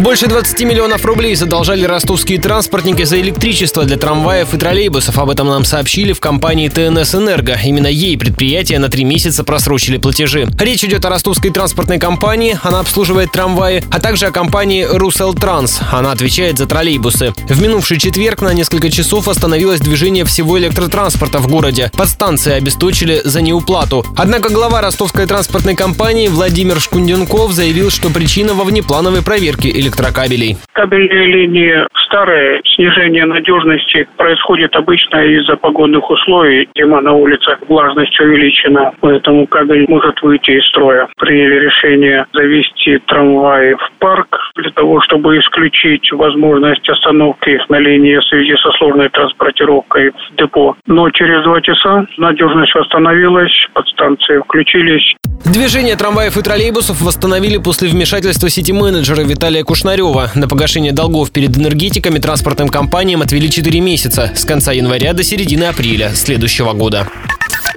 Больше 20 миллионов рублей задолжали ростовские транспортники за электричество для трамваев и троллейбусов. Об этом нам сообщили в компании ТНС «Энерго». Именно ей предприятия на три месяца просрочили платежи. Речь идет о ростовской транспортной компании, она обслуживает трамваи, а также о компании «Русел Транс». Она отвечает за троллейбусы. В минувший четверг на несколько часов остановилось движение всего электротранспорта в городе. Подстанции обесточили за неуплату. Однако глава ростовской транспортной компании Владимир Шкунденков заявил, что причина во внеплановой проверке электротранспорта электрокабелей. Кабельные линии старые, снижение надежности происходит обычно из-за погодных условий. Зима на улице, влажность увеличена, поэтому кабель может выйти из строя. Приняли решение завести трамваи в парк для того, чтобы исключить возможность остановки их на линии в связи со сложной транспортировкой в депо. Но через два часа надежность восстановилась, подстанции включились. Движение трамваев и троллейбусов восстановили после вмешательства сети-менеджера Виталия Кушнарева. На погашение долгов перед энергетиками транспортным компаниям отвели 4 месяца с конца января до середины апреля следующего года.